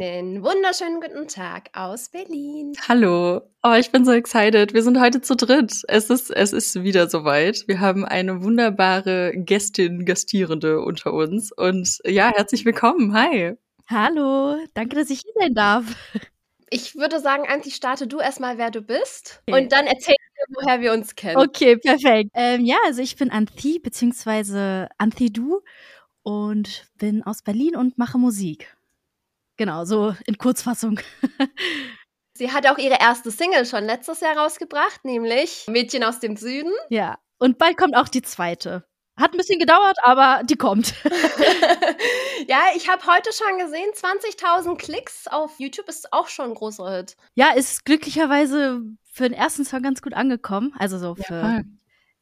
Einen wunderschönen guten Tag aus Berlin. Hallo. Oh, ich bin so excited. Wir sind heute zu dritt. Es ist, es ist wieder soweit. Wir haben eine wunderbare Gästin, Gastierende unter uns. Und ja, herzlich willkommen. Hi. Hallo. Danke, dass ich hier sein darf. Ich würde sagen, Anti, starte du erstmal, wer du bist. Okay. Und dann erzähl dir, woher wir uns kennen. Okay, perfekt. Ähm, ja, also ich bin Anthi, beziehungsweise Anthi Du und bin aus Berlin und mache Musik. Genau, so in Kurzfassung. Sie hat auch ihre erste Single schon letztes Jahr rausgebracht, nämlich Mädchen aus dem Süden. Ja, und bald kommt auch die zweite. Hat ein bisschen gedauert, aber die kommt. ja, ich habe heute schon gesehen, 20.000 Klicks auf YouTube ist auch schon ein großer Hit. Ja, ist glücklicherweise für den ersten Song ganz gut angekommen. Also so für, ja,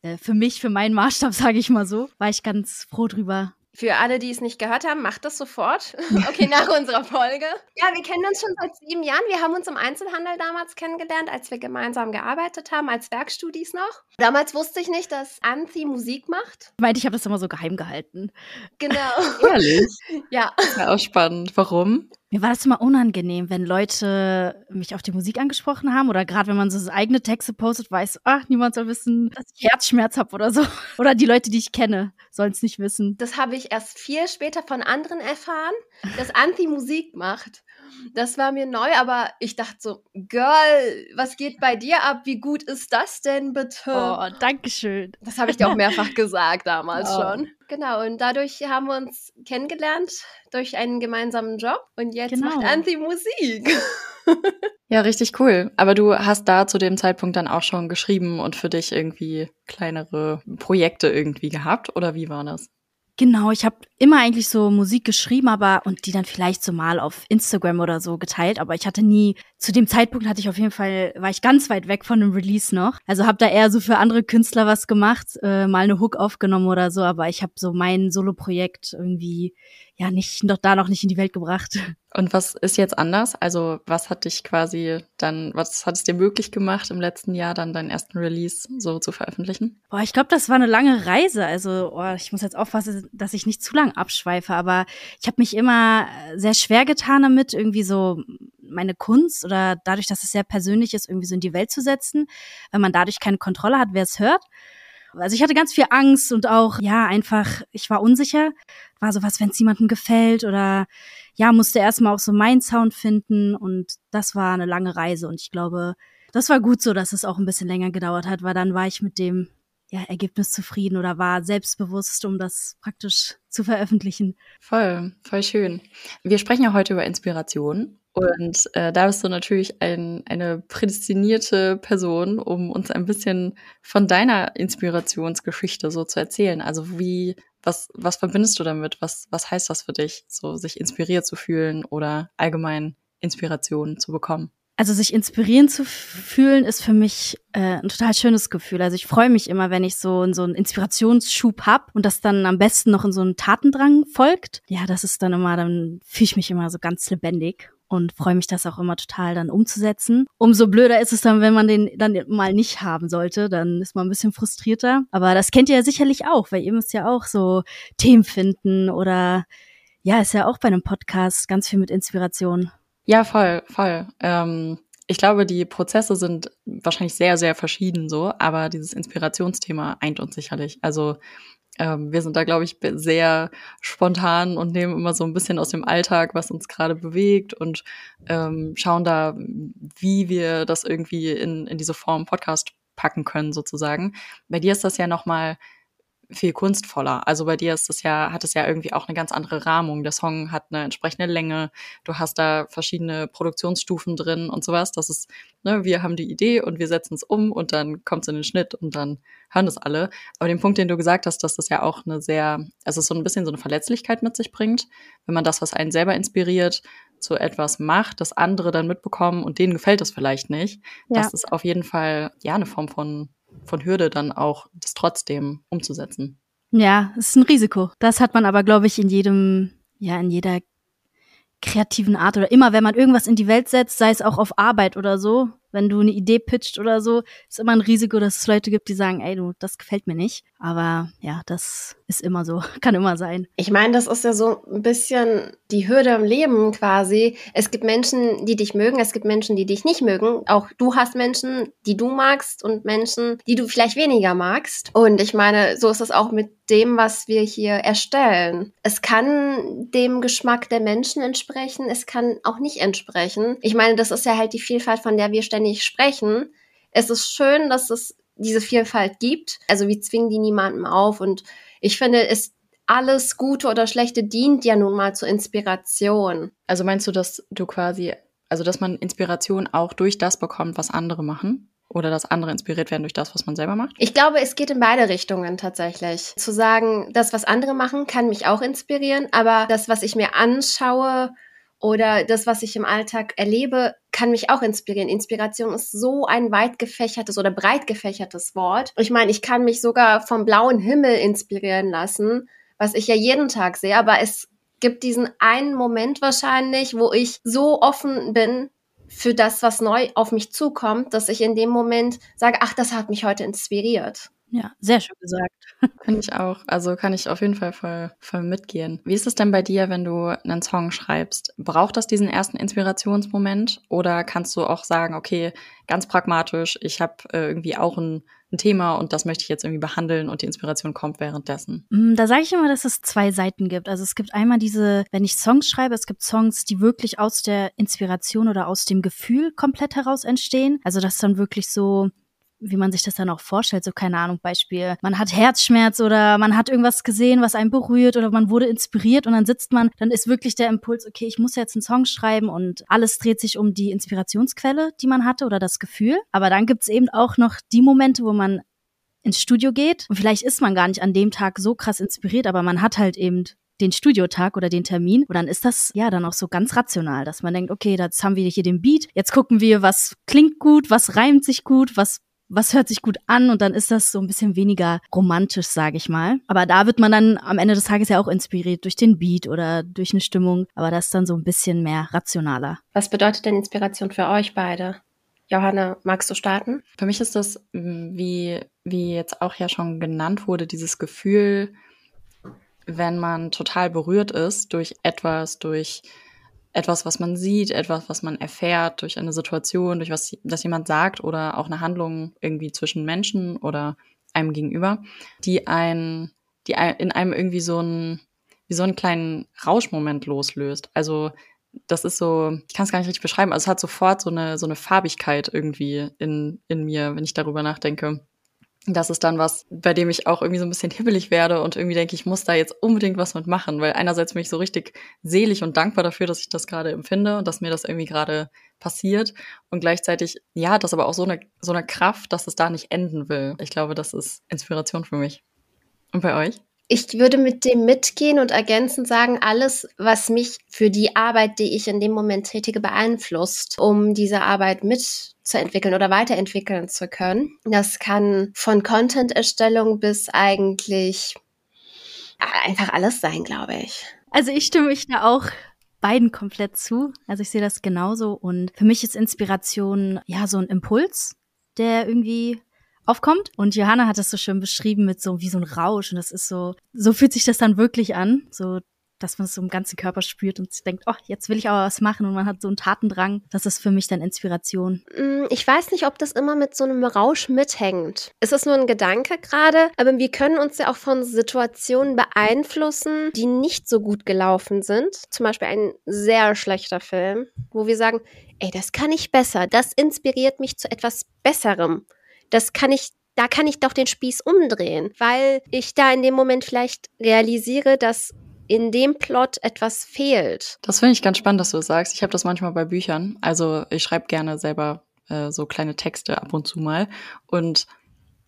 äh, für mich, für meinen Maßstab, sage ich mal so, war ich ganz froh drüber. Für alle, die es nicht gehört haben, macht das sofort. okay, nach unserer Folge. Ja, wir kennen uns schon seit sieben Jahren. Wir haben uns im Einzelhandel damals kennengelernt, als wir gemeinsam gearbeitet haben, als Werkstudis noch. Damals wusste ich nicht, dass Anthi Musik macht. Ich meinte, ich habe das immer so geheim gehalten. Genau. Ehrlich? ja. Ja, auch spannend. Warum? Mir war das immer unangenehm, wenn Leute mich auf die Musik angesprochen haben oder gerade wenn man so eigene Texte postet, weiß, ach, niemand soll wissen, dass ich Herzschmerz habe oder so. Oder die Leute, die ich kenne, sollen es nicht wissen. Das habe ich erst viel später von anderen erfahren, dass Anti Musik macht. Das war mir neu, aber ich dachte so, Girl, was geht bei dir ab? Wie gut ist das denn bitte? Oh, danke schön. Das habe ich dir auch mehrfach gesagt damals oh. schon. Genau, und dadurch haben wir uns kennengelernt durch einen gemeinsamen Job und jetzt genau. macht Anti Musik. ja, richtig cool. Aber du hast da zu dem Zeitpunkt dann auch schon geschrieben und für dich irgendwie kleinere Projekte irgendwie gehabt oder wie war das? Genau, ich habe immer eigentlich so Musik geschrieben, aber und die dann vielleicht so mal auf Instagram oder so geteilt, aber ich hatte nie zu dem Zeitpunkt hatte ich auf jeden Fall war ich ganz weit weg von dem Release noch. Also habe da eher so für andere Künstler was gemacht, äh, mal eine Hook aufgenommen oder so, aber ich habe so mein Solo-Projekt irgendwie ja nicht noch da noch nicht in die Welt gebracht. Und was ist jetzt anders? Also was hat dich quasi dann, was hat es dir möglich gemacht, im letzten Jahr dann deinen ersten Release so zu veröffentlichen? Boah, ich glaube, das war eine lange Reise. Also oh, ich muss jetzt aufpassen, dass ich nicht zu lang abschweife, aber ich habe mich immer sehr schwer getan damit, irgendwie so meine Kunst oder dadurch, dass es sehr persönlich ist, irgendwie so in die Welt zu setzen, wenn man dadurch keine Kontrolle hat, wer es hört. Also ich hatte ganz viel Angst und auch, ja, einfach, ich war unsicher. War so was, wenn es jemandem gefällt oder ja, musste erstmal auch so meinen Sound finden und das war eine lange Reise und ich glaube, das war gut so, dass es auch ein bisschen länger gedauert hat, weil dann war ich mit dem ja, Ergebnis zufrieden oder war selbstbewusst, um das praktisch zu veröffentlichen. Voll, voll schön. Wir sprechen ja heute über Inspiration und äh, da bist du natürlich ein, eine prädestinierte Person, um uns ein bisschen von deiner Inspirationsgeschichte so zu erzählen. Also wie, was, was verbindest du damit? Was, was heißt das für dich, so sich inspiriert zu fühlen oder allgemein Inspiration zu bekommen? Also sich inspirieren zu fühlen ist für mich äh, ein total schönes Gefühl. Also ich freue mich immer, wenn ich so, so einen Inspirationsschub hab und das dann am besten noch in so einen Tatendrang folgt. Ja, das ist dann immer, dann fühle ich mich immer so ganz lebendig und freue mich, das auch immer total dann umzusetzen. Umso blöder ist es dann, wenn man den dann mal nicht haben sollte, dann ist man ein bisschen frustrierter. Aber das kennt ihr ja sicherlich auch, weil ihr müsst ja auch so Themen finden oder ja, ist ja auch bei einem Podcast ganz viel mit Inspiration. Ja, voll, voll. Ähm ich glaube, die Prozesse sind wahrscheinlich sehr, sehr verschieden so, aber dieses Inspirationsthema eint uns sicherlich. Also ähm, wir sind da, glaube ich, sehr spontan und nehmen immer so ein bisschen aus dem Alltag, was uns gerade bewegt und ähm, schauen da, wie wir das irgendwie in, in diese Form Podcast packen können, sozusagen. Bei dir ist das ja nochmal viel kunstvoller. Also bei dir ist es ja, hat es ja irgendwie auch eine ganz andere Rahmung. Der Song hat eine entsprechende Länge. Du hast da verschiedene Produktionsstufen drin und sowas. Das ist, ne, wir haben die Idee und wir setzen es um und dann kommt es in den Schnitt und dann hören das alle. Aber den Punkt, den du gesagt hast, dass das ja auch eine sehr, also so ein bisschen so eine Verletzlichkeit mit sich bringt, wenn man das, was einen selber inspiriert, zu etwas macht, das andere dann mitbekommen und denen gefällt es vielleicht nicht. Ja. Das ist auf jeden Fall ja eine Form von von Hürde dann auch das trotzdem umzusetzen. Ja, es ist ein Risiko. Das hat man aber, glaube ich, in jedem, ja, in jeder kreativen Art oder immer, wenn man irgendwas in die Welt setzt, sei es auch auf Arbeit oder so, wenn du eine Idee pitcht oder so, ist immer ein Risiko, dass es Leute gibt, die sagen, ey, du, das gefällt mir nicht. Aber ja, das ist immer so, kann immer sein. Ich meine, das ist ja so ein bisschen die Hürde im Leben quasi. Es gibt Menschen, die dich mögen, es gibt Menschen, die dich nicht mögen. Auch du hast Menschen, die du magst und Menschen, die du vielleicht weniger magst. Und ich meine, so ist es auch mit dem, was wir hier erstellen. Es kann dem Geschmack der Menschen entsprechen, es kann auch nicht entsprechen. Ich meine, das ist ja halt die Vielfalt, von der wir ständig sprechen. Es ist schön, dass es diese Vielfalt gibt. Also wir zwingen die niemandem auf und ich finde, es alles Gute oder Schlechte dient ja nun mal zur Inspiration. Also meinst du, dass du quasi, also dass man Inspiration auch durch das bekommt, was andere machen? Oder dass andere inspiriert werden durch das, was man selber macht? Ich glaube, es geht in beide Richtungen tatsächlich. Zu sagen, das, was andere machen, kann mich auch inspirieren, aber das, was ich mir anschaue oder das, was ich im Alltag erlebe, kann mich auch inspirieren. Inspiration ist so ein weit gefächertes oder breit gefächertes Wort. Ich meine, ich kann mich sogar vom blauen Himmel inspirieren lassen, was ich ja jeden Tag sehe, aber es gibt diesen einen Moment wahrscheinlich, wo ich so offen bin für das, was neu auf mich zukommt, dass ich in dem Moment sage, ach, das hat mich heute inspiriert. Ja, sehr schön gesagt. Finde ich auch. Also kann ich auf jeden Fall voll, voll mitgehen. Wie ist es denn bei dir, wenn du einen Song schreibst? Braucht das diesen ersten Inspirationsmoment? Oder kannst du auch sagen, okay, ganz pragmatisch, ich habe äh, irgendwie auch ein, ein, Thema und das möchte ich jetzt irgendwie behandeln und die Inspiration kommt währenddessen? Mm, da sage ich immer, dass es zwei Seiten gibt. Also es gibt einmal diese, wenn ich Songs schreibe, es gibt Songs, die wirklich aus der Inspiration oder aus dem Gefühl komplett heraus entstehen. Also das dann wirklich so wie man sich das dann auch vorstellt, so keine Ahnung, Beispiel, man hat Herzschmerz oder man hat irgendwas gesehen, was einen berührt oder man wurde inspiriert und dann sitzt man, dann ist wirklich der Impuls, okay, ich muss jetzt einen Song schreiben und alles dreht sich um die Inspirationsquelle, die man hatte oder das Gefühl. Aber dann gibt's eben auch noch die Momente, wo man ins Studio geht und vielleicht ist man gar nicht an dem Tag so krass inspiriert, aber man hat halt eben den Studiotag oder den Termin. Und dann ist das ja dann auch so ganz rational, dass man denkt, okay, jetzt haben wir hier den Beat, jetzt gucken wir, was klingt gut, was reimt sich gut, was was hört sich gut an und dann ist das so ein bisschen weniger romantisch, sage ich mal. Aber da wird man dann am Ende des Tages ja auch inspiriert durch den Beat oder durch eine Stimmung, aber das ist dann so ein bisschen mehr rationaler. Was bedeutet denn Inspiration für euch beide? Johanna, magst du starten? Für mich ist das, wie, wie jetzt auch ja schon genannt wurde, dieses Gefühl, wenn man total berührt ist durch etwas, durch etwas, was man sieht, etwas, was man erfährt durch eine Situation, durch was das jemand sagt oder auch eine Handlung irgendwie zwischen Menschen oder einem gegenüber, die ein, die in einem irgendwie so ein, wie so einen kleinen Rauschmoment loslöst. Also das ist so, ich kann es gar nicht richtig beschreiben, also es hat sofort so eine, so eine Farbigkeit irgendwie in, in mir, wenn ich darüber nachdenke das ist dann was, bei dem ich auch irgendwie so ein bisschen hibbelig werde und irgendwie denke, ich muss da jetzt unbedingt was mit machen, weil einerseits bin ich so richtig selig und dankbar dafür, dass ich das gerade empfinde und dass mir das irgendwie gerade passiert und gleichzeitig, ja, das aber auch so eine, so eine Kraft, dass es da nicht enden will. Ich glaube, das ist Inspiration für mich. Und bei euch? Ich würde mit dem mitgehen und ergänzend sagen, alles, was mich für die Arbeit, die ich in dem Moment tätige, beeinflusst, um diese Arbeit mitzuentwickeln oder weiterentwickeln zu können. Das kann von Content-Erstellung bis eigentlich einfach alles sein, glaube ich. Also ich stimme mich da auch beiden komplett zu. Also ich sehe das genauso und für mich ist Inspiration ja so ein Impuls, der irgendwie aufkommt. Und Johanna hat das so schön beschrieben mit so wie so ein Rausch. Und das ist so, so fühlt sich das dann wirklich an. So, dass man es so im ganzen Körper spürt und denkt, oh, jetzt will ich aber was machen und man hat so einen Tatendrang. Das ist für mich dann Inspiration. Mm, ich weiß nicht, ob das immer mit so einem Rausch mithängt. Es ist nur ein Gedanke gerade, aber wir können uns ja auch von Situationen beeinflussen, die nicht so gut gelaufen sind. Zum Beispiel ein sehr schlechter Film, wo wir sagen, ey, das kann ich besser. Das inspiriert mich zu etwas Besserem das kann ich da kann ich doch den Spieß umdrehen, weil ich da in dem Moment vielleicht realisiere, dass in dem Plot etwas fehlt. Das finde ich ganz spannend, dass du das sagst. Ich habe das manchmal bei Büchern. Also ich schreibe gerne selber äh, so kleine Texte ab und zu mal. Und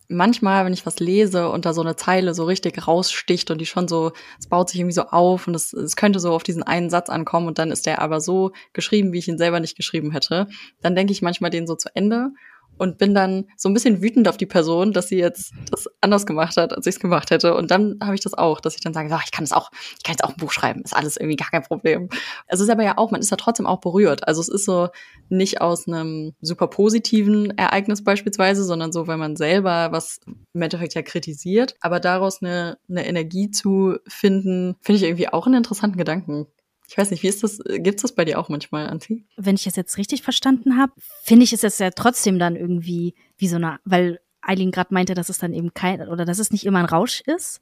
manchmal, wenn ich was lese und da so eine Zeile so richtig raussticht und die schon so, es baut sich irgendwie so auf und es, es könnte so auf diesen einen Satz ankommen und dann ist der aber so geschrieben, wie ich ihn selber nicht geschrieben hätte, dann denke ich manchmal den so zu Ende und bin dann so ein bisschen wütend auf die Person, dass sie jetzt das anders gemacht hat, als ich es gemacht hätte. Und dann habe ich das auch, dass ich dann sage, oh, ich kann es auch, ich kann jetzt auch ein Buch schreiben, ist alles irgendwie gar kein Problem. Also es ist aber ja auch, man ist ja trotzdem auch berührt. Also es ist so nicht aus einem super positiven Ereignis beispielsweise, sondern so, weil man selber was im Endeffekt ja kritisiert. Aber daraus eine, eine Energie zu finden, finde ich irgendwie auch einen interessanten Gedanken. Ich weiß nicht, wie ist das? Gibt es das bei dir auch manchmal, Anti? Wenn ich es jetzt richtig verstanden habe, finde ich es jetzt ja trotzdem dann irgendwie wie so eine, weil Eileen gerade meinte, dass es dann eben kein oder dass es nicht immer ein Rausch ist.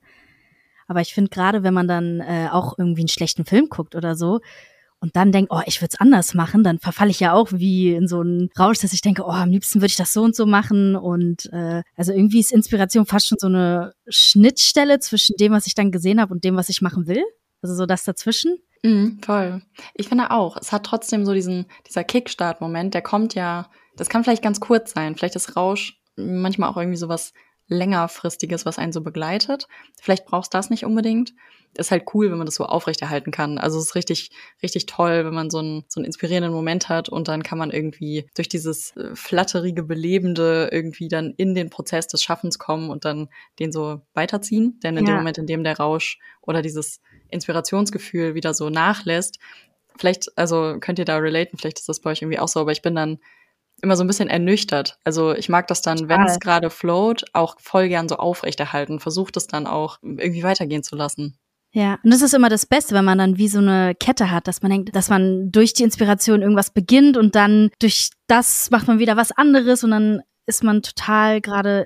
Aber ich finde gerade, wenn man dann äh, auch irgendwie einen schlechten Film guckt oder so und dann denkt, oh, ich würde es anders machen, dann verfalle ich ja auch wie in so einen Rausch, dass ich denke, oh, am liebsten würde ich das so und so machen. Und äh, also irgendwie ist Inspiration fast schon so eine Schnittstelle zwischen dem, was ich dann gesehen habe und dem, was ich machen will. Also so das dazwischen. Mhm, voll. Ich finde auch, es hat trotzdem so diesen, dieser Kickstart-Moment, der kommt ja, das kann vielleicht ganz kurz sein. Vielleicht ist Rausch manchmal auch irgendwie sowas längerfristiges, was einen so begleitet. Vielleicht brauchst du das nicht unbedingt. Ist halt cool, wenn man das so aufrechterhalten kann. Also es ist richtig, richtig toll, wenn man so einen, so einen inspirierenden Moment hat und dann kann man irgendwie durch dieses äh, flatterige, belebende irgendwie dann in den Prozess des Schaffens kommen und dann den so weiterziehen. Denn in ja. dem Moment, in dem der Rausch oder dieses Inspirationsgefühl wieder so nachlässt, vielleicht, also könnt ihr da relaten, vielleicht ist das bei euch irgendwie auch so, aber ich bin dann immer so ein bisschen ernüchtert. Also ich mag das dann, wenn es gerade float, auch voll gern so aufrechterhalten, versucht es dann auch irgendwie weitergehen zu lassen. Ja, und das ist immer das Beste, wenn man dann wie so eine Kette hat, dass man denkt, dass man durch die Inspiration irgendwas beginnt und dann durch das macht man wieder was anderes und dann ist man total gerade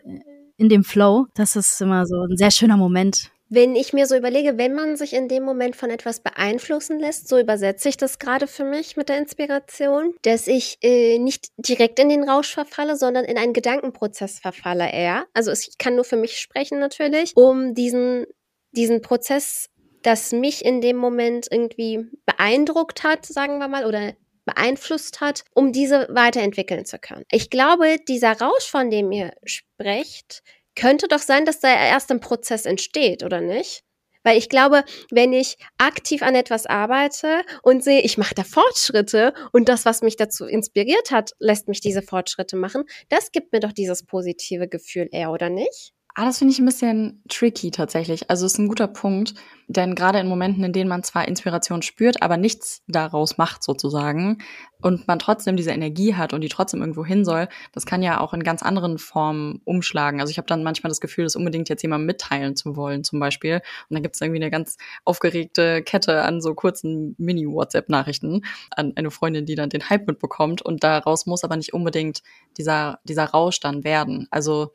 in dem Flow. Das ist immer so ein sehr schöner Moment. Wenn ich mir so überlege, wenn man sich in dem Moment von etwas beeinflussen lässt, so übersetze ich das gerade für mich mit der Inspiration, dass ich äh, nicht direkt in den Rausch verfalle, sondern in einen Gedankenprozess verfalle eher. Also ich kann nur für mich sprechen natürlich, um diesen, diesen Prozess, das mich in dem Moment irgendwie beeindruckt hat, sagen wir mal, oder beeinflusst hat, um diese weiterentwickeln zu können. Ich glaube, dieser Rausch, von dem ihr sprecht, könnte doch sein, dass da erst ein Prozess entsteht, oder nicht? Weil ich glaube, wenn ich aktiv an etwas arbeite und sehe, ich mache da Fortschritte und das, was mich dazu inspiriert hat, lässt mich diese Fortschritte machen, das gibt mir doch dieses positive Gefühl eher, oder nicht? Ah, das finde ich ein bisschen tricky tatsächlich. Also es ist ein guter Punkt, denn gerade in Momenten, in denen man zwar Inspiration spürt, aber nichts daraus macht sozusagen und man trotzdem diese Energie hat und die trotzdem irgendwo hin soll, das kann ja auch in ganz anderen Formen umschlagen. Also ich habe dann manchmal das Gefühl, das unbedingt jetzt jemandem mitteilen zu wollen zum Beispiel. Und dann gibt es irgendwie eine ganz aufgeregte Kette an so kurzen Mini-WhatsApp-Nachrichten an eine Freundin, die dann den Hype mitbekommt und daraus muss aber nicht unbedingt dieser, dieser Rausch dann werden. Also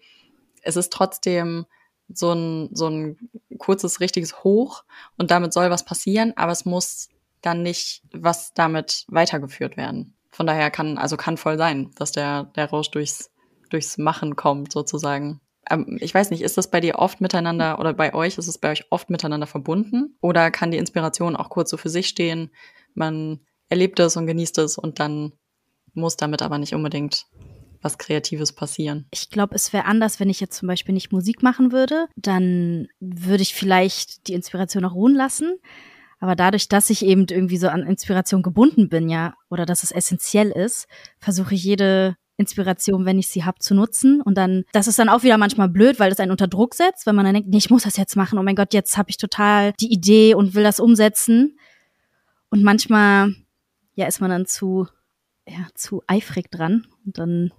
es ist trotzdem so ein, so ein kurzes, richtiges Hoch und damit soll was passieren, aber es muss dann nicht was damit weitergeführt werden. Von daher kann, also kann voll sein, dass der, der Rausch durchs, durchs Machen kommt, sozusagen. Ähm, ich weiß nicht, ist das bei dir oft miteinander oder bei euch, ist es bei euch oft miteinander verbunden? Oder kann die Inspiration auch kurz so für sich stehen? Man erlebt es und genießt es und dann muss damit aber nicht unbedingt was Kreatives passieren. Ich glaube, es wäre anders, wenn ich jetzt zum Beispiel nicht Musik machen würde. Dann würde ich vielleicht die Inspiration auch ruhen lassen. Aber dadurch, dass ich eben irgendwie so an Inspiration gebunden bin, ja, oder dass es essentiell ist, versuche ich jede Inspiration, wenn ich sie habe, zu nutzen. Und dann, das ist dann auch wieder manchmal blöd, weil das einen unter Druck setzt, wenn man dann denkt, nee, ich muss das jetzt machen. Oh mein Gott, jetzt habe ich total die Idee und will das umsetzen. Und manchmal, ja, ist man dann zu, ja, zu eifrig dran. Und dann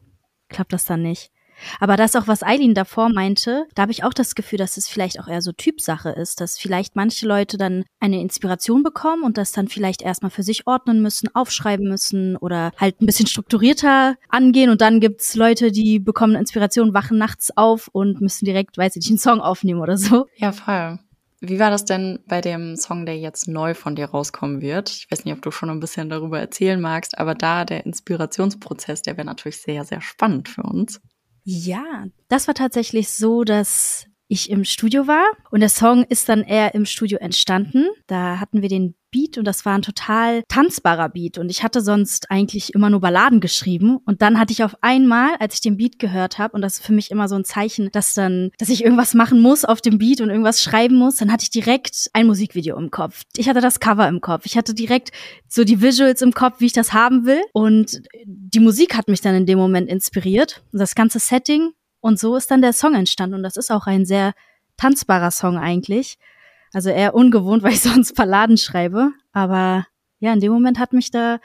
klappt das dann nicht. Aber das auch, was Eileen davor meinte, da habe ich auch das Gefühl, dass es vielleicht auch eher so Typsache ist, dass vielleicht manche Leute dann eine Inspiration bekommen und das dann vielleicht erstmal für sich ordnen müssen, aufschreiben müssen oder halt ein bisschen strukturierter angehen und dann gibt's Leute, die bekommen Inspiration, wachen nachts auf und müssen direkt, weiß ich nicht, einen Song aufnehmen oder so. Ja, voll. Wie war das denn bei dem Song, der jetzt neu von dir rauskommen wird? Ich weiß nicht, ob du schon ein bisschen darüber erzählen magst, aber da der Inspirationsprozess, der wäre natürlich sehr, sehr spannend für uns. Ja, das war tatsächlich so, dass ich im Studio war und der Song ist dann eher im Studio entstanden. Da hatten wir den Beat und das war ein total tanzbarer Beat und ich hatte sonst eigentlich immer nur Balladen geschrieben und dann hatte ich auf einmal, als ich den Beat gehört habe und das ist für mich immer so ein Zeichen, dass dann, dass ich irgendwas machen muss auf dem Beat und irgendwas schreiben muss, dann hatte ich direkt ein Musikvideo im Kopf. Ich hatte das Cover im Kopf. Ich hatte direkt so die Visuals im Kopf, wie ich das haben will und die Musik hat mich dann in dem Moment inspiriert und das ganze Setting und so ist dann der Song entstanden und das ist auch ein sehr tanzbarer Song eigentlich. Also eher ungewohnt, weil ich sonst Balladen schreibe. Aber ja, in dem Moment hat mich da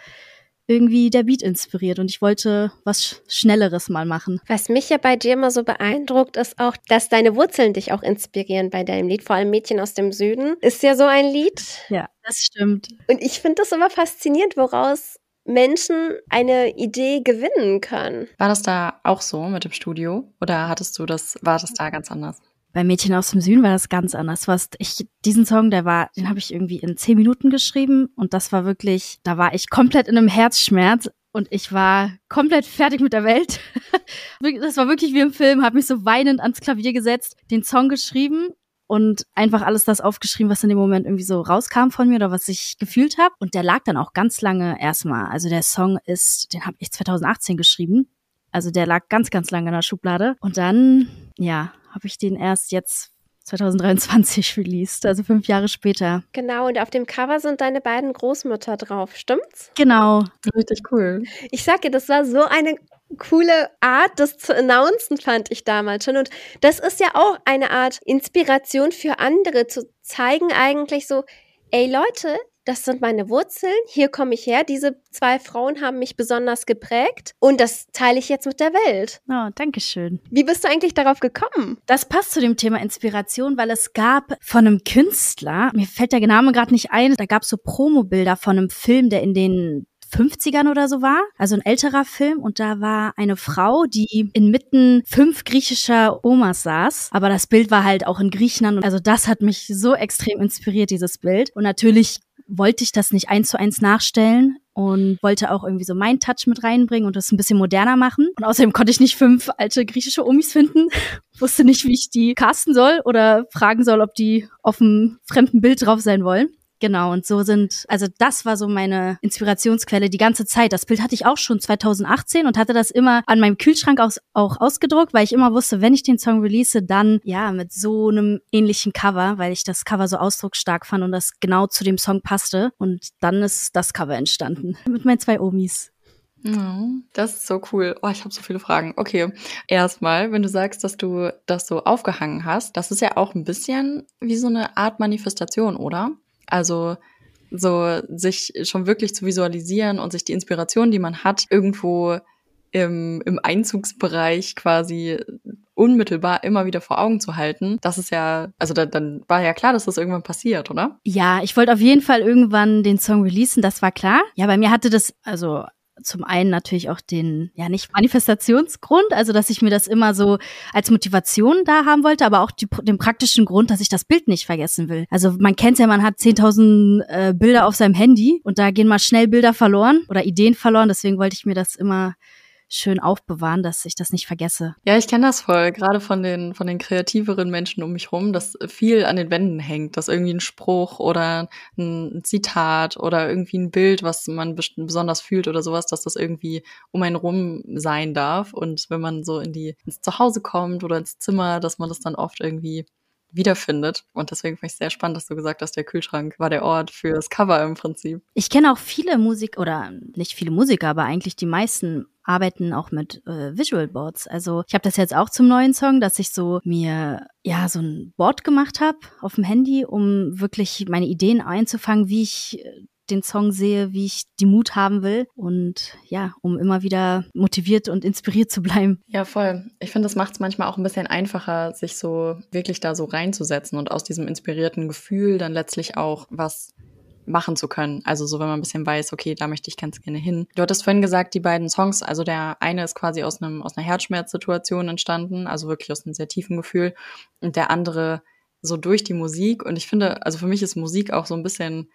irgendwie der Beat inspiriert und ich wollte was Schnelleres mal machen. Was mich ja bei dir immer so beeindruckt, ist auch, dass deine Wurzeln dich auch inspirieren bei deinem Lied. Vor allem Mädchen aus dem Süden ist ja so ein Lied. Ja, das stimmt. Und ich finde das immer faszinierend, woraus Menschen eine Idee gewinnen können. War das da auch so mit dem Studio oder hattest du das, war das da ganz anders? Bei Mädchen aus dem Süden war das ganz anders. Was ich diesen Song, der war, den habe ich irgendwie in zehn Minuten geschrieben und das war wirklich, da war ich komplett in einem Herzschmerz und ich war komplett fertig mit der Welt. das war wirklich wie im Film, habe mich so weinend ans Klavier gesetzt, den Song geschrieben und einfach alles das aufgeschrieben, was in dem Moment irgendwie so rauskam von mir oder was ich gefühlt habe. Und der lag dann auch ganz lange erstmal. Also der Song ist, den habe ich 2018 geschrieben. Also der lag ganz, ganz lange in der Schublade. Und dann, ja, habe ich den erst jetzt 2023 released, also fünf Jahre später. Genau, und auf dem Cover sind deine beiden Großmütter drauf, stimmt's? Genau. Richtig cool. Ich sag dir, das war so eine coole Art, das zu announcen, fand ich damals schon. Und das ist ja auch eine Art Inspiration für andere, zu zeigen eigentlich so, ey Leute, das sind meine Wurzeln, hier komme ich her. Diese zwei Frauen haben mich besonders geprägt und das teile ich jetzt mit der Welt. Oh, danke schön. Wie bist du eigentlich darauf gekommen? Das passt zu dem Thema Inspiration, weil es gab von einem Künstler, mir fällt der Name gerade nicht ein, da gab es so Promobilder von einem Film, der in den 50ern oder so war, also ein älterer Film und da war eine Frau, die inmitten fünf griechischer Omas saß, aber das Bild war halt auch in Griechenland, also das hat mich so extrem inspiriert, dieses Bild und natürlich wollte ich das nicht eins zu eins nachstellen und wollte auch irgendwie so meinen Touch mit reinbringen und das ein bisschen moderner machen. Und außerdem konnte ich nicht fünf alte griechische Omis finden, wusste nicht, wie ich die casten soll oder fragen soll, ob die auf einem fremden Bild drauf sein wollen. Genau, und so sind, also das war so meine Inspirationsquelle die ganze Zeit. Das Bild hatte ich auch schon 2018 und hatte das immer an meinem Kühlschrank aus, auch ausgedruckt, weil ich immer wusste, wenn ich den Song release, dann ja mit so einem ähnlichen Cover, weil ich das Cover so ausdrucksstark fand und das genau zu dem Song passte. Und dann ist das Cover entstanden mit meinen zwei Omis. Das ist so cool. Oh, ich habe so viele Fragen. Okay, erstmal, wenn du sagst, dass du das so aufgehangen hast, das ist ja auch ein bisschen wie so eine Art Manifestation, oder? Also so sich schon wirklich zu visualisieren und sich die Inspiration, die man hat, irgendwo im, im Einzugsbereich quasi unmittelbar immer wieder vor Augen zu halten, das ist ja, also da, dann war ja klar, dass das irgendwann passiert, oder? Ja, ich wollte auf jeden Fall irgendwann den Song releasen, das war klar. Ja, bei mir hatte das, also zum einen natürlich auch den, ja nicht Manifestationsgrund, also dass ich mir das immer so als Motivation da haben wollte, aber auch die, den praktischen Grund, dass ich das Bild nicht vergessen will. Also man kennt ja, man hat 10.000 äh, Bilder auf seinem Handy und da gehen mal schnell Bilder verloren oder Ideen verloren, deswegen wollte ich mir das immer schön aufbewahren, dass ich das nicht vergesse. Ja, ich kenne das voll, gerade von den, von den kreativeren Menschen um mich rum, dass viel an den Wänden hängt, dass irgendwie ein Spruch oder ein Zitat oder irgendwie ein Bild, was man besonders fühlt oder sowas, dass das irgendwie um einen rum sein darf. Und wenn man so in die, ins Zuhause kommt oder ins Zimmer, dass man das dann oft irgendwie wiederfindet. Und deswegen fand ich sehr spannend, dass du gesagt hast, der Kühlschrank war der Ort für das Cover im Prinzip. Ich kenne auch viele Musik oder nicht viele Musiker, aber eigentlich die meisten arbeiten auch mit äh, Visual Boards. Also ich habe das jetzt auch zum neuen Song, dass ich so mir ja so ein Board gemacht habe auf dem Handy, um wirklich meine Ideen einzufangen, wie ich äh, den Song sehe, wie ich die Mut haben will und ja, um immer wieder motiviert und inspiriert zu bleiben. Ja, voll. Ich finde, das macht es manchmal auch ein bisschen einfacher, sich so wirklich da so reinzusetzen und aus diesem inspirierten Gefühl dann letztlich auch was machen zu können. Also so, wenn man ein bisschen weiß, okay, da möchte ich ganz gerne hin. Du hattest vorhin gesagt, die beiden Songs, also der eine ist quasi aus einem aus einer Herzschmerzsituation entstanden, also wirklich aus einem sehr tiefen Gefühl, und der andere so durch die Musik. Und ich finde, also für mich ist Musik auch so ein bisschen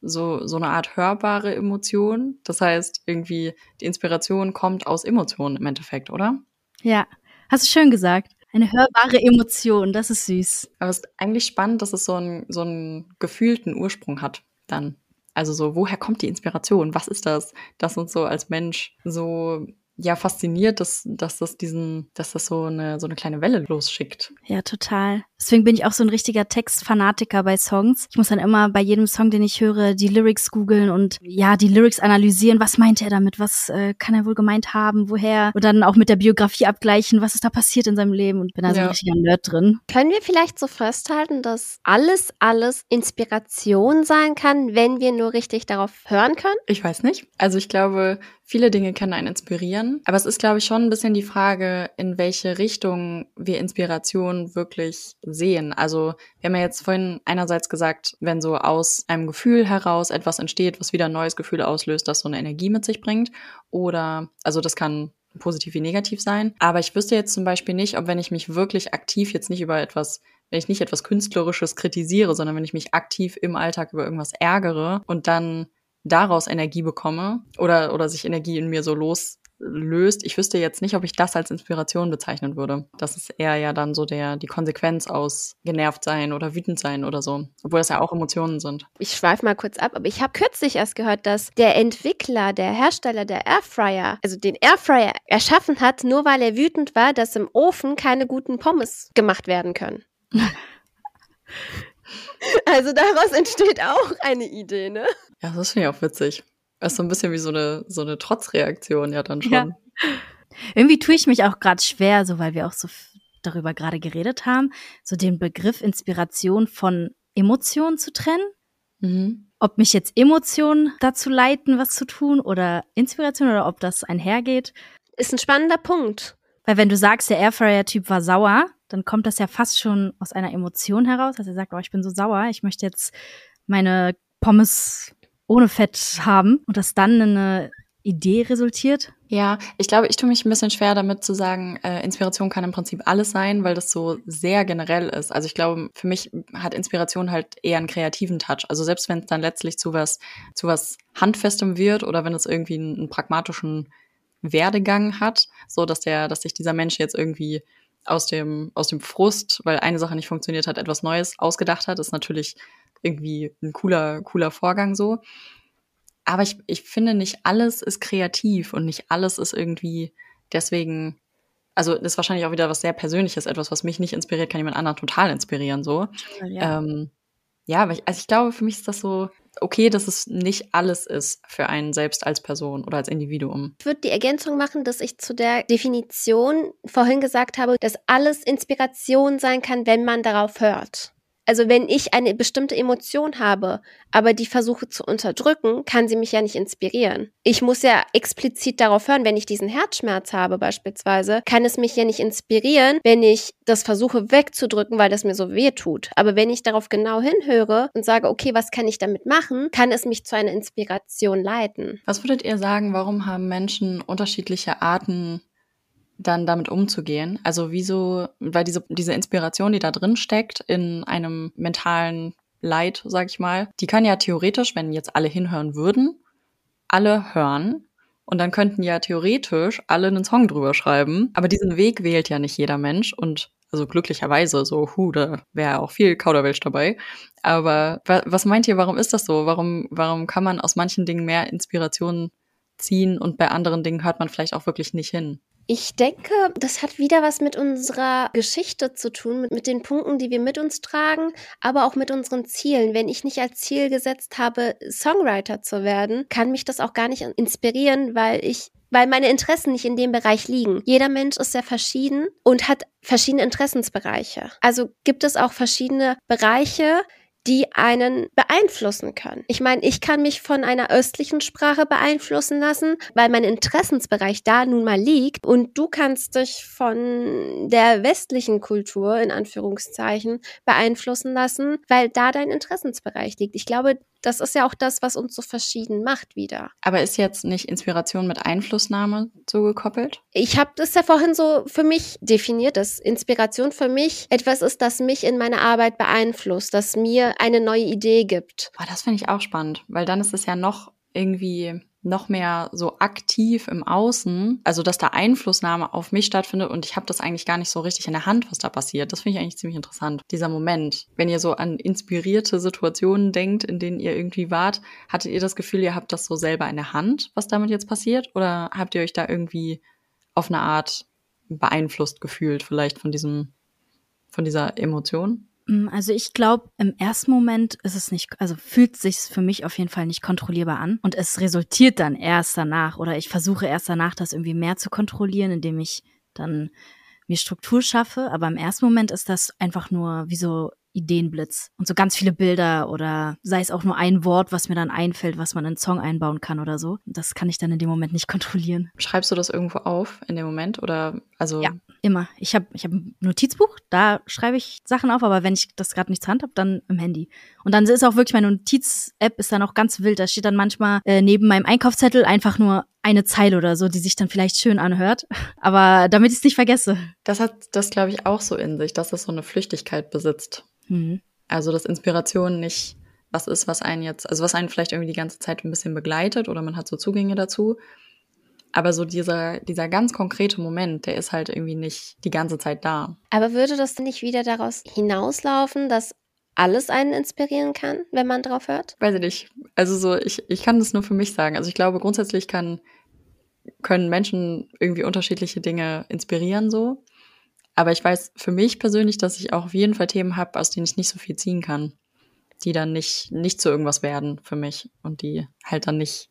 so, so eine Art hörbare Emotion. Das heißt, irgendwie die Inspiration kommt aus Emotionen im Endeffekt, oder? Ja, hast du schön gesagt. Eine hörbare Emotion, das ist süß. Aber es ist eigentlich spannend, dass es so einen, so einen gefühlten Ursprung hat. Dann? Also so, woher kommt die Inspiration? Was ist das, das uns so als Mensch so ja fasziniert, dass, dass das diesen, dass das so eine, so eine kleine Welle losschickt. Ja, total. Deswegen bin ich auch so ein richtiger Textfanatiker bei Songs. Ich muss dann immer bei jedem Song, den ich höre, die Lyrics googeln und ja, die Lyrics analysieren. Was meint er damit? Was äh, kann er wohl gemeint haben? Woher? Und dann auch mit der Biografie abgleichen, was ist da passiert in seinem Leben und bin da ja. so ein richtiger Nerd drin. Können wir vielleicht so festhalten, dass alles, alles Inspiration sein kann, wenn wir nur richtig darauf hören können? Ich weiß nicht. Also ich glaube, Viele Dinge können einen inspirieren, aber es ist, glaube ich, schon ein bisschen die Frage, in welche Richtung wir Inspiration wirklich sehen. Also wir haben ja jetzt vorhin einerseits gesagt, wenn so aus einem Gefühl heraus etwas entsteht, was wieder ein neues Gefühl auslöst, das so eine Energie mit sich bringt. Oder, also das kann positiv wie negativ sein. Aber ich wüsste jetzt zum Beispiel nicht, ob wenn ich mich wirklich aktiv jetzt nicht über etwas wenn ich nicht etwas Künstlerisches kritisiere, sondern wenn ich mich aktiv im Alltag über irgendwas ärgere und dann daraus Energie bekomme oder, oder sich Energie in mir so loslöst. Ich wüsste jetzt nicht, ob ich das als Inspiration bezeichnen würde. Das ist eher ja dann so der, die Konsequenz aus genervt sein oder wütend sein oder so. Obwohl das ja auch Emotionen sind. Ich schweife mal kurz ab, aber ich habe kürzlich erst gehört, dass der Entwickler, der Hersteller der Airfryer, also den Airfryer erschaffen hat, nur weil er wütend war, dass im Ofen keine guten Pommes gemacht werden können. Also daraus entsteht auch eine Idee, ne? Ja, das finde ich auch witzig. Das ist so ein bisschen wie so eine, so eine Trotzreaktion, ja, dann schon. Ja. Irgendwie tue ich mich auch gerade schwer, so weil wir auch so darüber gerade geredet haben, so den Begriff Inspiration von Emotionen zu trennen. Mhm. Ob mich jetzt Emotionen dazu leiten, was zu tun oder Inspiration oder ob das einhergeht. Ist ein spannender Punkt. Weil wenn du sagst, der Airfryer-Typ war sauer, dann kommt das ja fast schon aus einer Emotion heraus, dass er sagt, oh, ich bin so sauer, ich möchte jetzt meine Pommes ohne Fett haben und das dann eine Idee resultiert? Ja, ich glaube, ich tue mich ein bisschen schwer damit zu sagen, äh, Inspiration kann im Prinzip alles sein, weil das so sehr generell ist. Also ich glaube, für mich hat Inspiration halt eher einen kreativen Touch. Also selbst wenn es dann letztlich zu was, zu was Handfestem wird oder wenn es irgendwie einen, einen pragmatischen Werdegang hat, so dass der, dass sich dieser Mensch jetzt irgendwie aus dem, aus dem Frust, weil eine Sache nicht funktioniert hat, etwas Neues ausgedacht hat, ist natürlich irgendwie ein cooler, cooler Vorgang so. Aber ich, ich finde, nicht alles ist kreativ und nicht alles ist irgendwie deswegen, also das ist wahrscheinlich auch wieder was sehr Persönliches, etwas, was mich nicht inspiriert, kann jemand anderen total inspirieren, so. Ja, ähm, ja aber ich, also ich glaube, für mich ist das so, okay, dass es nicht alles ist für einen selbst als Person oder als Individuum. Ich würde die Ergänzung machen, dass ich zu der Definition vorhin gesagt habe, dass alles Inspiration sein kann, wenn man darauf hört. Also wenn ich eine bestimmte Emotion habe, aber die versuche zu unterdrücken, kann sie mich ja nicht inspirieren. Ich muss ja explizit darauf hören, wenn ich diesen Herzschmerz habe beispielsweise, kann es mich ja nicht inspirieren, wenn ich das versuche wegzudrücken, weil das mir so weh tut. Aber wenn ich darauf genau hinhöre und sage, okay, was kann ich damit machen, kann es mich zu einer Inspiration leiten. Was würdet ihr sagen, warum haben Menschen unterschiedliche Arten dann damit umzugehen. Also wieso, weil diese, diese Inspiration, die da drin steckt, in einem mentalen Leid, sag ich mal, die kann ja theoretisch, wenn jetzt alle hinhören würden, alle hören. Und dann könnten ja theoretisch alle einen Song drüber schreiben. Aber diesen Weg wählt ja nicht jeder Mensch. Und also glücklicherweise, so, hu, da wäre auch viel Kauderwelsch dabei. Aber was meint ihr, warum ist das so? Warum, warum kann man aus manchen Dingen mehr Inspiration ziehen und bei anderen Dingen hört man vielleicht auch wirklich nicht hin? Ich denke, das hat wieder was mit unserer Geschichte zu tun, mit, mit, den Punkten, die wir mit uns tragen, aber auch mit unseren Zielen. Wenn ich nicht als Ziel gesetzt habe, Songwriter zu werden, kann mich das auch gar nicht inspirieren, weil ich weil meine Interessen nicht in dem Bereich liegen. Jeder Mensch ist sehr verschieden und hat verschiedene Interessensbereiche. Also gibt es auch verschiedene Bereiche, die einen beeinflussen können. Ich meine, ich kann mich von einer östlichen Sprache beeinflussen lassen, weil mein Interessensbereich da nun mal liegt und du kannst dich von der westlichen Kultur in Anführungszeichen beeinflussen lassen, weil da dein Interessensbereich liegt. Ich glaube, das ist ja auch das, was uns so verschieden macht wieder. Aber ist jetzt nicht Inspiration mit Einflussnahme so gekoppelt? Ich habe das ja vorhin so für mich definiert, dass Inspiration für mich etwas ist, das mich in meiner Arbeit beeinflusst, das mir eine neue Idee gibt. Oh, das finde ich auch spannend, weil dann ist es ja noch irgendwie noch mehr so aktiv im Außen, also dass da Einflussnahme auf mich stattfindet und ich habe das eigentlich gar nicht so richtig in der Hand, was da passiert. Das finde ich eigentlich ziemlich interessant, dieser Moment. Wenn ihr so an inspirierte Situationen denkt, in denen ihr irgendwie wart, hattet ihr das Gefühl, ihr habt das so selber in der Hand, was damit jetzt passiert? Oder habt ihr euch da irgendwie auf eine Art beeinflusst gefühlt, vielleicht von diesem, von dieser Emotion? Mm, also ich glaube, im ersten Moment ist es nicht, also fühlt sich für mich auf jeden Fall nicht kontrollierbar an. Und es resultiert dann erst danach oder ich versuche erst danach, das irgendwie mehr zu kontrollieren, indem ich dann mir Struktur schaffe. Aber im ersten Moment ist das einfach nur wie so Ideenblitz und so ganz viele Bilder oder sei es auch nur ein Wort, was mir dann einfällt, was man in einen Song einbauen kann oder so. Das kann ich dann in dem Moment nicht kontrollieren. Schreibst du das irgendwo auf in dem Moment oder also? Ja, immer. Ich habe ich hab ein Notizbuch, da schreibe ich Sachen auf, aber wenn ich das gerade nicht zur Hand habe, dann im Handy. Und dann ist auch wirklich meine Notiz-App ist dann auch ganz wild. Da steht dann manchmal äh, neben meinem Einkaufszettel einfach nur eine Zeile oder so, die sich dann vielleicht schön anhört. Aber damit ich es nicht vergesse. Das hat das, glaube ich, auch so in sich, dass es so eine Flüchtigkeit besitzt. Mhm. Also, dass Inspiration nicht was ist, was einen jetzt, also was einen vielleicht irgendwie die ganze Zeit ein bisschen begleitet oder man hat so Zugänge dazu. Aber so dieser, dieser ganz konkrete Moment, der ist halt irgendwie nicht die ganze Zeit da. Aber würde das nicht wieder daraus hinauslaufen, dass alles einen inspirieren kann, wenn man drauf hört? Weiß ich nicht. Also so, ich, ich kann das nur für mich sagen. Also ich glaube, grundsätzlich kann, können Menschen irgendwie unterschiedliche Dinge inspirieren so. Aber ich weiß für mich persönlich, dass ich auch auf jeden Fall Themen habe, aus denen ich nicht so viel ziehen kann. Die dann nicht, nicht zu irgendwas werden für mich und die halt dann nicht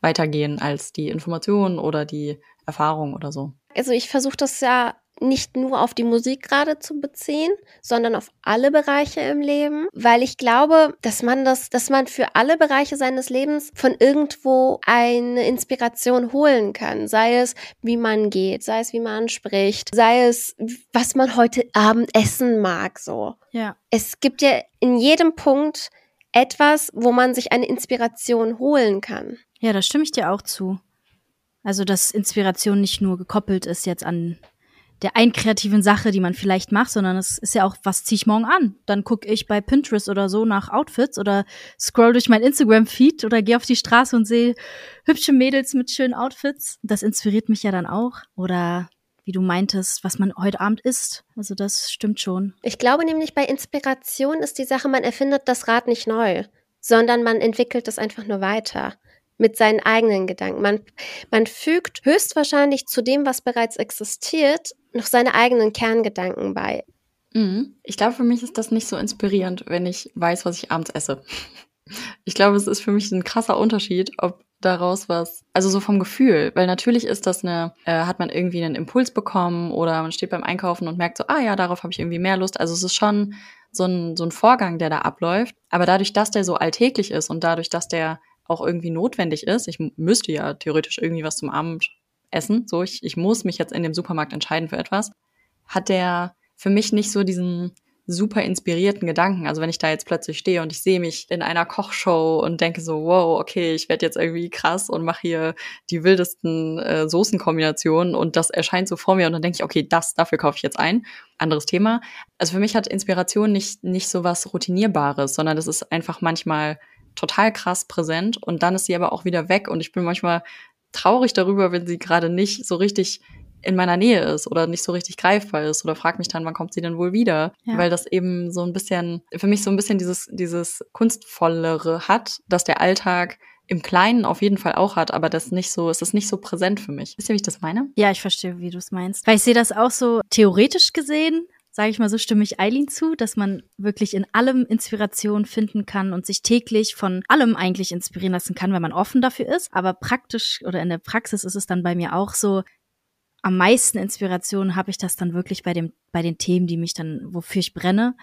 weitergehen als die Information oder die Erfahrung oder so. Also ich versuche das ja nicht nur auf die Musik gerade zu beziehen, sondern auf alle Bereiche im Leben, weil ich glaube, dass man das, dass man für alle Bereiche seines Lebens von irgendwo eine Inspiration holen kann. Sei es, wie man geht, sei es, wie man spricht, sei es, was man heute Abend essen mag, so. Ja. Es gibt ja in jedem Punkt etwas, wo man sich eine Inspiration holen kann. Ja, da stimme ich dir auch zu. Also, dass Inspiration nicht nur gekoppelt ist jetzt an der einen kreativen Sache, die man vielleicht macht, sondern es ist ja auch, was ziehe ich morgen an? Dann gucke ich bei Pinterest oder so nach Outfits oder scroll durch mein Instagram-Feed oder gehe auf die Straße und sehe hübsche Mädels mit schönen Outfits. Das inspiriert mich ja dann auch. Oder wie du meintest, was man heute Abend isst. Also das stimmt schon. Ich glaube nämlich, bei Inspiration ist die Sache, man erfindet das Rad nicht neu, sondern man entwickelt es einfach nur weiter mit seinen eigenen Gedanken. Man, man fügt höchstwahrscheinlich zu dem, was bereits existiert, noch seine eigenen Kerngedanken bei. Mhm. Ich glaube, für mich ist das nicht so inspirierend, wenn ich weiß, was ich abends esse. Ich glaube, es ist für mich ein krasser Unterschied, ob daraus was, also so vom Gefühl, weil natürlich ist das eine, äh, hat man irgendwie einen Impuls bekommen oder man steht beim Einkaufen und merkt so, ah ja, darauf habe ich irgendwie mehr Lust. Also es ist schon so ein, so ein Vorgang, der da abläuft. Aber dadurch, dass der so alltäglich ist und dadurch, dass der auch irgendwie notwendig ist. Ich müsste ja theoretisch irgendwie was zum Abend essen. So, ich, ich muss mich jetzt in dem Supermarkt entscheiden für etwas. Hat der für mich nicht so diesen super inspirierten Gedanken. Also wenn ich da jetzt plötzlich stehe und ich sehe mich in einer Kochshow und denke so, wow, okay, ich werde jetzt irgendwie krass und mache hier die wildesten äh, Soßenkombinationen und das erscheint so vor mir und dann denke ich, okay, das, dafür kaufe ich jetzt ein. Anderes Thema. Also für mich hat Inspiration nicht, nicht so was Routinierbares, sondern das ist einfach manchmal total krass präsent und dann ist sie aber auch wieder weg und ich bin manchmal traurig darüber, wenn sie gerade nicht so richtig in meiner Nähe ist oder nicht so richtig greifbar ist oder frag mich dann, wann kommt sie denn wohl wieder? Ja. Weil das eben so ein bisschen, für mich so ein bisschen dieses, dieses Kunstvollere hat, dass der Alltag im Kleinen auf jeden Fall auch hat, aber das nicht so, es ist nicht so präsent für mich. Wisst ihr, wie ich das meine? Ja, ich verstehe, wie du es meinst. Weil ich sehe das auch so theoretisch gesehen, sage ich mal so, stimme ich Eileen zu, dass man wirklich in allem Inspiration finden kann und sich täglich von allem eigentlich inspirieren lassen kann, wenn man offen dafür ist. Aber praktisch oder in der Praxis ist es dann bei mir auch so, am meisten Inspiration habe ich das dann wirklich bei dem, bei den Themen, die mich dann, wofür ich brenne.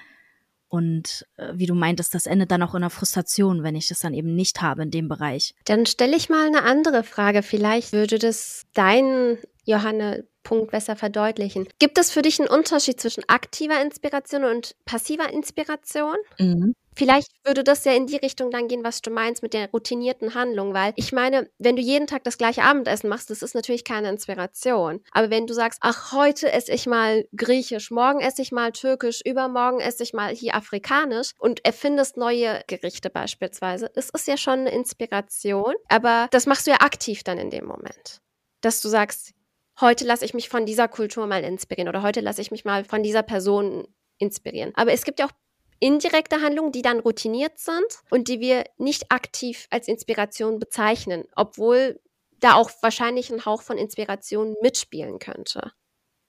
Und äh, wie du meintest, das endet dann auch in einer Frustration, wenn ich das dann eben nicht habe in dem Bereich. Dann stelle ich mal eine andere Frage. Vielleicht würde das dein, Johanne, Punkt besser verdeutlichen. Gibt es für dich einen Unterschied zwischen aktiver Inspiration und passiver Inspiration? Mhm. Vielleicht würde das ja in die Richtung dann gehen, was du meinst mit der routinierten Handlung, weil ich meine, wenn du jeden Tag das gleiche Abendessen machst, das ist natürlich keine Inspiration. Aber wenn du sagst, ach, heute esse ich mal griechisch, morgen esse ich mal türkisch, übermorgen esse ich mal hier afrikanisch und erfindest neue Gerichte beispielsweise, das ist ja schon eine Inspiration, aber das machst du ja aktiv dann in dem Moment. Dass du sagst, heute lasse ich mich von dieser Kultur mal inspirieren oder heute lasse ich mich mal von dieser Person inspirieren. Aber es gibt ja auch indirekte Handlungen, die dann routiniert sind und die wir nicht aktiv als Inspiration bezeichnen, obwohl da auch wahrscheinlich ein Hauch von Inspiration mitspielen könnte.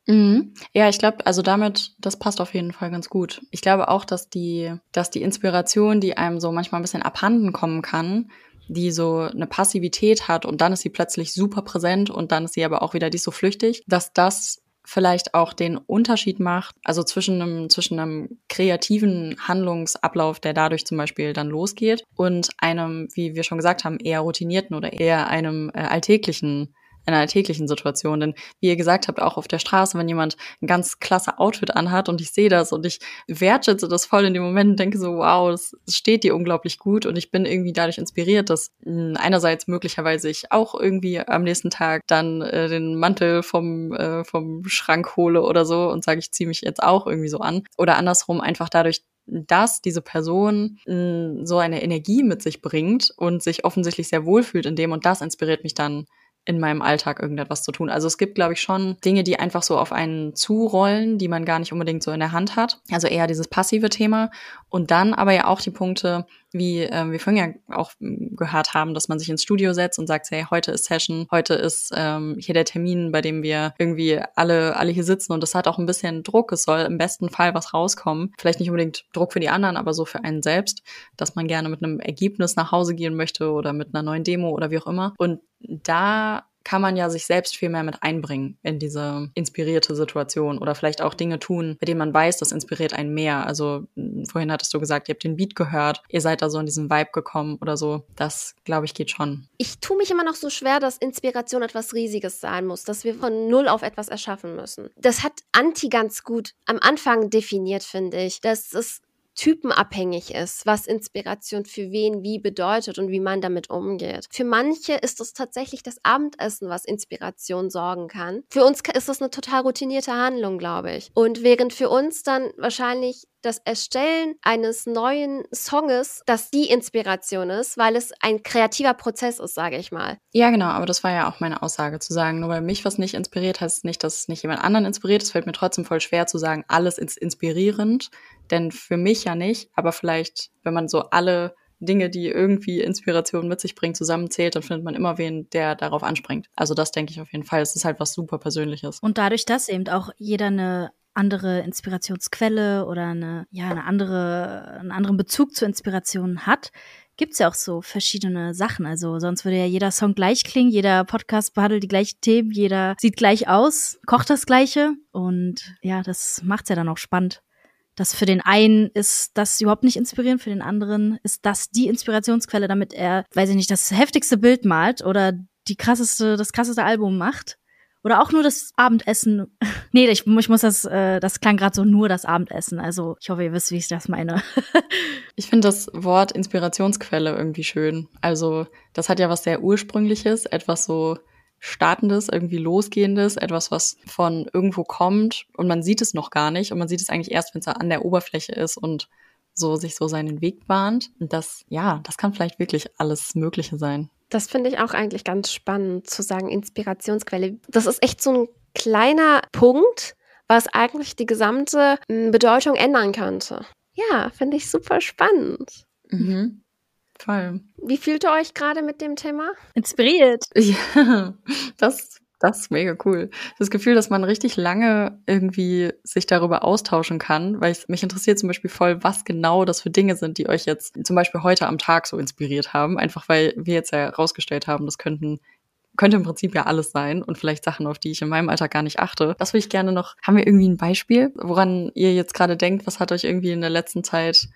Mhm. Ja, ich glaube, also damit, das passt auf jeden Fall ganz gut. Ich glaube auch, dass die, dass die Inspiration, die einem so manchmal ein bisschen abhanden kommen kann, die so eine Passivität hat und dann ist sie plötzlich super präsent und dann ist sie aber auch wieder die so flüchtig, dass das vielleicht auch den Unterschied macht, also zwischen einem, zwischen einem kreativen Handlungsablauf, der dadurch zum Beispiel dann losgeht, und einem, wie wir schon gesagt haben, eher routinierten oder eher einem äh, alltäglichen in einer täglichen Situation. Denn wie ihr gesagt habt, auch auf der Straße, wenn jemand ein ganz klasse Outfit anhat und ich sehe das und ich wertschätze das voll in dem Moment und denke so, wow, das steht dir unglaublich gut und ich bin irgendwie dadurch inspiriert, dass hm, einerseits möglicherweise ich auch irgendwie am nächsten Tag dann äh, den Mantel vom, äh, vom Schrank hole oder so und sage, ich ziehe mich jetzt auch irgendwie so an. Oder andersrum einfach dadurch, dass diese Person mh, hm, so eine Energie mit sich bringt und sich offensichtlich sehr wohlfühlt in dem und das inspiriert mich dann in meinem Alltag irgendetwas zu tun. Also es gibt, glaube ich, schon Dinge, die einfach so auf einen zurollen, die man gar nicht unbedingt so in der Hand hat. Also eher dieses passive Thema. Und dann aber ja auch die Punkte, wie äh, wir vorhin ja auch gehört haben, dass man sich ins Studio setzt und sagt, hey, heute ist Session, heute ist ähm, hier der Termin, bei dem wir irgendwie alle, alle hier sitzen und das hat auch ein bisschen Druck. Es soll im besten Fall was rauskommen. Vielleicht nicht unbedingt Druck für die anderen, aber so für einen selbst, dass man gerne mit einem Ergebnis nach Hause gehen möchte oder mit einer neuen Demo oder wie auch immer. Und da kann man ja sich selbst viel mehr mit einbringen in diese inspirierte Situation oder vielleicht auch Dinge tun, bei denen man weiß, das inspiriert einen mehr. Also vorhin hattest du gesagt, ihr habt den Beat gehört, ihr seid da so in diesen Vibe gekommen oder so. Das, glaube ich, geht schon. Ich tue mich immer noch so schwer, dass Inspiration etwas Riesiges sein muss, dass wir von Null auf etwas erschaffen müssen. Das hat Anti ganz gut am Anfang definiert, finde ich. Dass es typenabhängig ist, was Inspiration für wen wie bedeutet und wie man damit umgeht. Für manche ist es tatsächlich das Abendessen, was Inspiration sorgen kann. Für uns ist das eine total routinierte Handlung, glaube ich. Und während für uns dann wahrscheinlich das Erstellen eines neuen Songes, dass die Inspiration ist, weil es ein kreativer Prozess ist, sage ich mal. Ja, genau, aber das war ja auch meine Aussage, zu sagen, nur weil mich was nicht inspiriert, heißt es nicht, dass es nicht jemand anderen inspiriert. Es fällt mir trotzdem voll schwer zu sagen, alles ist inspirierend, denn für mich ja nicht, aber vielleicht, wenn man so alle Dinge, die irgendwie Inspiration mit sich bringen, zusammenzählt, dann findet man immer wen, der darauf anspringt. Also das denke ich auf jeden Fall. Es ist halt was super Persönliches. Und dadurch, dass eben auch jeder eine andere Inspirationsquelle oder eine, ja, eine andere, einen anderen Bezug zur Inspiration hat, gibt's ja auch so verschiedene Sachen. Also sonst würde ja jeder Song gleich klingen, jeder Podcast behandelt die gleichen Themen, jeder sieht gleich aus, kocht das Gleiche. Und ja, das macht's ja dann auch spannend. Dass für den einen ist das überhaupt nicht inspirierend, für den anderen ist das die Inspirationsquelle, damit er, weiß ich nicht, das heftigste Bild malt oder die krasseste, das krasseste Album macht. Oder auch nur das Abendessen. nee, ich, ich muss das, äh, das klang gerade so nur das Abendessen. Also ich hoffe, ihr wisst, wie ich das meine. ich finde das Wort Inspirationsquelle irgendwie schön. Also das hat ja was sehr Ursprüngliches, etwas so Startendes, irgendwie Losgehendes, etwas, was von irgendwo kommt und man sieht es noch gar nicht und man sieht es eigentlich erst, wenn es an der Oberfläche ist und so sich so seinen Weg bahnt. Und das, ja, das kann vielleicht wirklich alles Mögliche sein. Das finde ich auch eigentlich ganz spannend zu sagen, Inspirationsquelle. Das ist echt so ein kleiner Punkt, was eigentlich die gesamte hm, Bedeutung ändern könnte. Ja, finde ich super spannend. Mhm. Voll. Wie fühlt ihr euch gerade mit dem Thema? Inspiriert. Ja, das das ist mega cool. Das Gefühl, dass man richtig lange irgendwie sich darüber austauschen kann, weil ich, mich interessiert zum Beispiel voll, was genau das für Dinge sind, die euch jetzt zum Beispiel heute am Tag so inspiriert haben. Einfach weil wir jetzt ja herausgestellt haben, das könnten könnte im Prinzip ja alles sein und vielleicht Sachen, auf die ich in meinem Alltag gar nicht achte. Das würde ich gerne noch. Haben wir irgendwie ein Beispiel, woran ihr jetzt gerade denkt? Was hat euch irgendwie in der letzten Zeit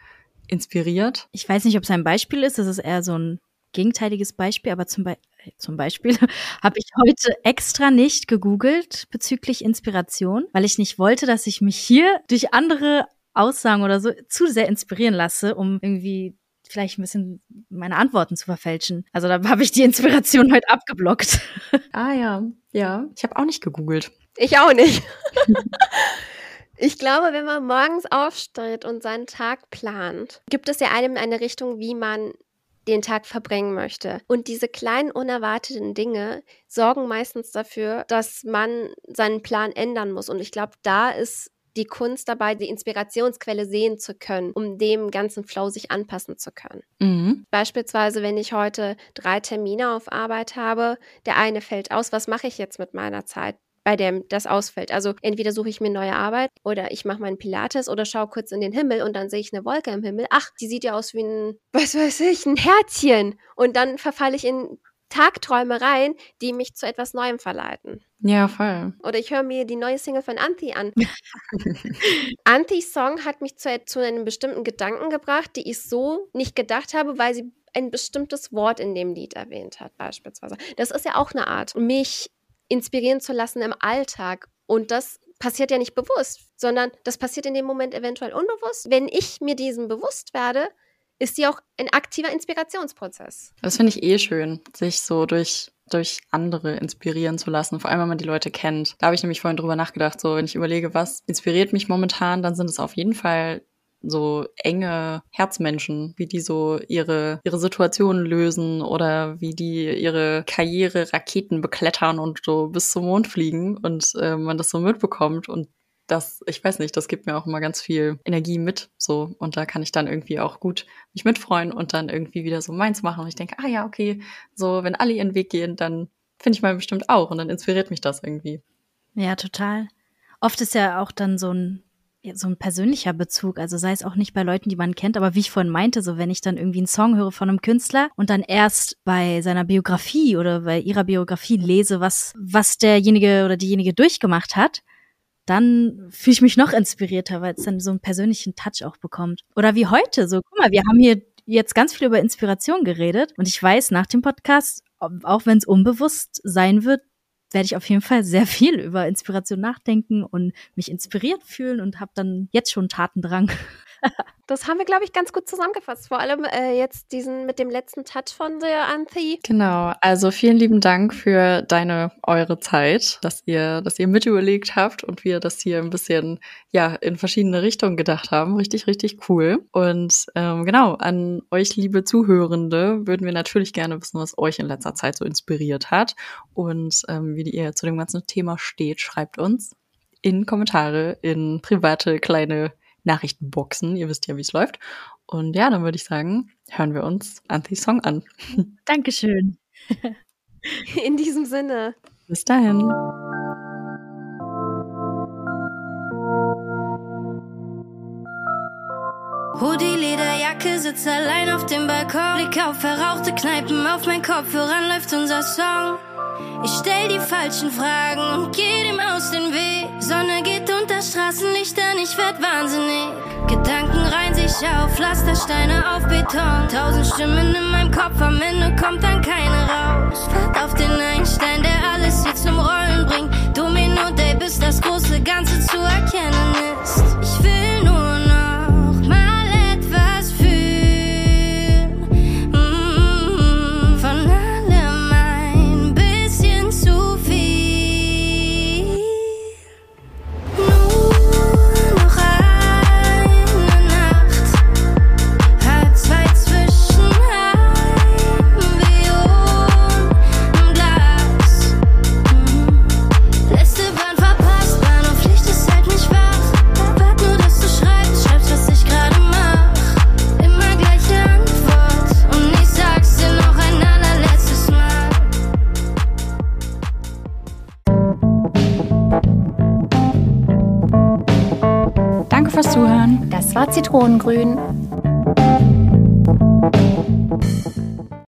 inspiriert? Ich weiß nicht, ob es ein Beispiel ist. Das ist eher so ein gegenteiliges Beispiel, aber zum, Be zum Beispiel habe ich heute extra nicht gegoogelt bezüglich Inspiration, weil ich nicht wollte, dass ich mich hier durch andere Aussagen oder so zu sehr inspirieren lasse, um irgendwie vielleicht ein bisschen meine Antworten zu verfälschen. Also da habe ich die Inspiration heute abgeblockt. Ah ja, ja. Ich habe auch nicht gegoogelt. Ich auch nicht. ich glaube, wenn man morgens aufsteht und seinen Tag plant, gibt es ja einem eine Richtung, wie man den Tag verbringen möchte. Und diese kleinen unerwarteten Dinge sorgen meistens dafür, dass man seinen Plan ändern muss. Und ich glaube, da ist die Kunst dabei, die Inspirationsquelle sehen zu können, um dem ganzen Flow sich anpassen zu können. Mhm. Beispielsweise, wenn ich heute drei Termine auf Arbeit habe, der eine fällt aus, was mache ich jetzt mit meiner Zeit? Bei dem das ausfällt. Also entweder suche ich mir neue Arbeit oder ich mache meinen Pilates oder schaue kurz in den Himmel und dann sehe ich eine Wolke im Himmel. Ach, die sieht ja aus wie ein, was weiß ich, ein Herzchen. Und dann verfalle ich in Tagträumereien, die mich zu etwas Neuem verleiten. Ja, voll. Oder ich höre mir die neue Single von Anti an. Antis Song hat mich zu, zu einem bestimmten Gedanken gebracht, die ich so nicht gedacht habe, weil sie ein bestimmtes Wort in dem Lied erwähnt hat, beispielsweise. Das ist ja auch eine Art, mich inspirieren zu lassen im Alltag. Und das passiert ja nicht bewusst, sondern das passiert in dem Moment eventuell unbewusst. Wenn ich mir diesem bewusst werde, ist die auch ein aktiver Inspirationsprozess. Das finde ich eh schön, sich so durch durch andere inspirieren zu lassen, vor allem wenn man die Leute kennt. Da habe ich nämlich vorhin drüber nachgedacht, so wenn ich überlege, was inspiriert mich momentan, dann sind es auf jeden Fall so enge Herzmenschen, wie die so ihre, ihre Situationen lösen oder wie die ihre Karriere Raketen beklettern und so bis zum Mond fliegen und äh, man das so mitbekommt und das, ich weiß nicht, das gibt mir auch immer ganz viel Energie mit, so. Und da kann ich dann irgendwie auch gut mich mitfreuen und dann irgendwie wieder so meins machen. Und ich denke, ah ja, okay, so, wenn alle ihren Weg gehen, dann finde ich mal bestimmt auch. Und dann inspiriert mich das irgendwie. Ja, total. Oft ist ja auch dann so ein, so ein persönlicher Bezug. Also sei es auch nicht bei Leuten, die man kennt, aber wie ich vorhin meinte, so wenn ich dann irgendwie einen Song höre von einem Künstler und dann erst bei seiner Biografie oder bei ihrer Biografie lese, was, was derjenige oder diejenige durchgemacht hat, dann fühle ich mich noch inspirierter, weil es dann so einen persönlichen Touch auch bekommt. Oder wie heute, so, guck mal, wir haben hier jetzt ganz viel über Inspiration geredet und ich weiß nach dem Podcast, auch wenn es unbewusst sein wird, werde ich auf jeden Fall sehr viel über Inspiration nachdenken und mich inspiriert fühlen und habe dann jetzt schon Tatendrang. Das haben wir, glaube ich, ganz gut zusammengefasst. Vor allem äh, jetzt diesen mit dem letzten Touch von der Anthi. Genau. Also vielen lieben Dank für deine, eure Zeit, dass ihr, dass ihr mit überlegt habt und wir das hier ein bisschen, ja, in verschiedene Richtungen gedacht haben. Richtig, richtig cool. Und ähm, genau, an euch, liebe Zuhörende, würden wir natürlich gerne wissen, was euch in letzter Zeit so inspiriert hat und ähm, wie ihr zu dem ganzen Thema steht. Schreibt uns in Kommentare, in private kleine Nachrichtenboxen. Ihr wisst ja, wie es läuft. Und ja, dann würde ich sagen, hören wir uns Anthys Song an. Dankeschön. In diesem Sinne. Bis dahin. Hoodie, Lederjacke, sitzt allein auf dem Balkon. Blick auf verrauchte Kneipen, auf mein Kopfhörern läuft unser Song. Ich stell die falschen Fragen und geh dem aus den Weg. Sonne geht unter Straßenlichtern, ich werd wahnsinnig. Gedanken reihen sich auf, Pflastersteine auf Beton. Tausend Stimmen in meinem Kopf, am Ende kommt dann keine raus. Wart auf den Einstein, der alles hier zum Rollen bringt. Domino Day, bis das große Ganze zu erkennen Zitronengrün.